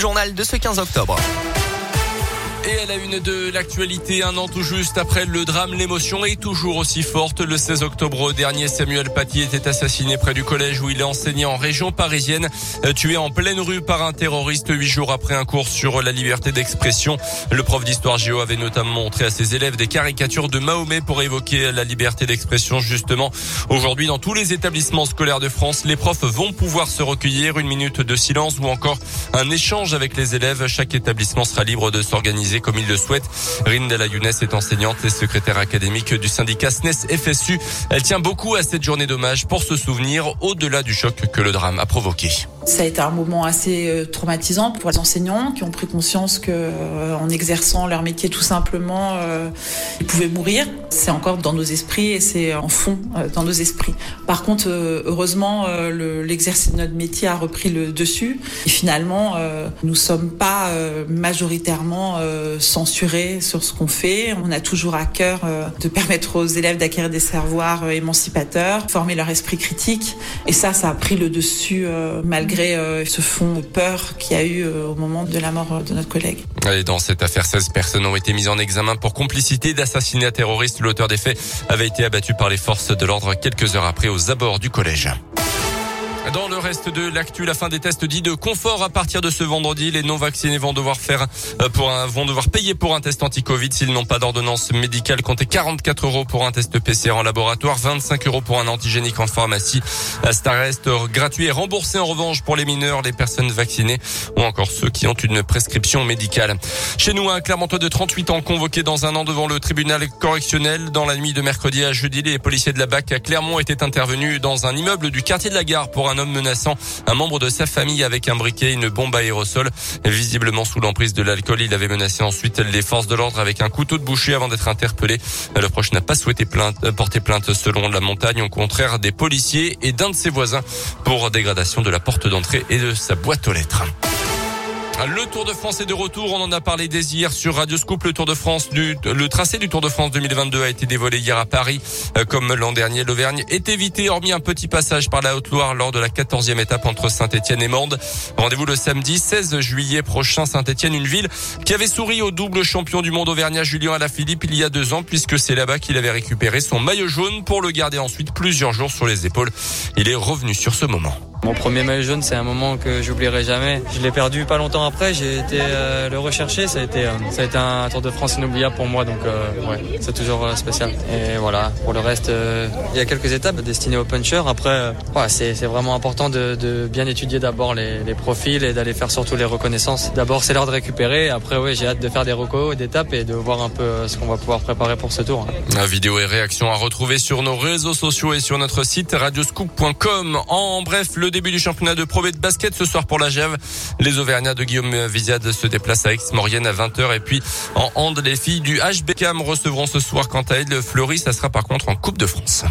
journal de ce 15 octobre. Et à la une de l'actualité, un an tout juste après le drame, l'émotion est toujours aussi forte. Le 16 octobre dernier, Samuel Paty était assassiné près du collège où il enseigné en région parisienne, euh, tué en pleine rue par un terroriste huit jours après un cours sur la liberté d'expression. Le prof d'histoire géo avait notamment montré à ses élèves des caricatures de Mahomet pour évoquer la liberté d'expression. Justement, aujourd'hui, dans tous les établissements scolaires de France, les profs vont pouvoir se recueillir une minute de silence ou encore un échange avec les élèves. Chaque établissement sera libre de s'organiser comme il le souhaite. Rindela Younes est enseignante et secrétaire académique du syndicat SNES FSU. Elle tient beaucoup à cette journée d'hommage pour se souvenir au-delà du choc que le drame a provoqué. Ça a été un moment assez euh, traumatisant pour les enseignants qui ont pris conscience que euh, en exerçant leur métier tout simplement, euh, ils pouvaient mourir. C'est encore dans nos esprits et c'est en fond dans nos esprits. Par contre, heureusement, l'exercice de notre métier a repris le dessus et finalement, nous sommes pas majoritairement censurés sur ce qu'on fait. On a toujours à cœur de permettre aux élèves d'acquérir des savoirs émancipateurs, former leur esprit critique et ça, ça a pris le dessus malgré malgré euh, ce fond peur qu'il y a eu euh, au moment de la mort de notre collègue. Et dans cette affaire, 16 personnes ont été mises en examen pour complicité d'assassinat terroriste. L'auteur des faits avait été abattu par les forces de l'ordre quelques heures après aux abords du collège. Dans le reste de l'actu, la fin des tests dits de confort à partir de ce vendredi. Les non vaccinés vont devoir faire euh, pour un, vont devoir payer pour un test anti-Covid s'ils n'ont pas d'ordonnance médicale. Comptez 44 euros pour un test PCR en laboratoire, 25 euros pour un antigénique en pharmacie. Ça reste gratuit et remboursé en revanche pour les mineurs, les personnes vaccinées ou encore ceux qui ont une prescription médicale. Chez nous, un Clermontois de 38 ans convoqué dans un an devant le tribunal correctionnel. Dans la nuit de mercredi à jeudi, les policiers de la BAC à Clermont étaient intervenus dans un immeuble du quartier de la Gare pour un homme menaçant un membre de sa famille avec un briquet et une bombe à aérosol. Visiblement sous l'emprise de l'alcool, il avait menacé ensuite les forces de l'ordre avec un couteau de boucher avant d'être interpellé. Le proche n'a pas souhaité plainte, porter plainte selon la montagne, au contraire des policiers et d'un de ses voisins pour dégradation de la porte d'entrée et de sa boîte aux lettres. Le Tour de France est de retour. On en a parlé dès hier sur Radio Scoop. Le Tour de France le tracé du Tour de France 2022 a été dévoilé hier à Paris. Euh, comme l'an dernier, l'Auvergne est évité, hormis un petit passage par la Haute-Loire lors de la 14e étape entre Saint-Etienne et Mende. Rendez-vous le samedi 16 juillet prochain. Saint-Etienne, une ville qui avait souri au double champion du monde auvergnat Julien Alaphilippe il y a deux ans puisque c'est là-bas qu'il avait récupéré son maillot jaune pour le garder ensuite plusieurs jours sur les épaules. Il est revenu sur ce moment. Mon premier maillot jaune, c'est un moment que j'oublierai jamais. Je l'ai perdu pas longtemps après. J'ai été euh, le rechercher. Ça a été, euh, ça a été un Tour de France inoubliable pour moi. Donc, euh, ouais, c'est toujours spécial. Et voilà. Pour le reste, il y a quelques étapes destinées aux punchers. Après, ouais, c'est, c'est vraiment important de, de bien étudier d'abord les, les, profils et d'aller faire surtout les reconnaissances. D'abord, c'est l'heure de récupérer. Après, ouais, j'ai hâte de faire des recos, d'étapes et de voir un peu ce qu'on va pouvoir préparer pour ce tour. La vidéo et réaction à retrouver sur nos réseaux sociaux et sur notre site radioscoop.com. En bref, le début du championnat de Pro de basket ce soir pour la Gève. Les Auvergnats de Guillaume Viziade se déplacent à Aix-Maurienne à 20h et puis en hand, les filles du HBCAM recevront ce soir quant à elles Fleury. Ça sera par contre en Coupe de France.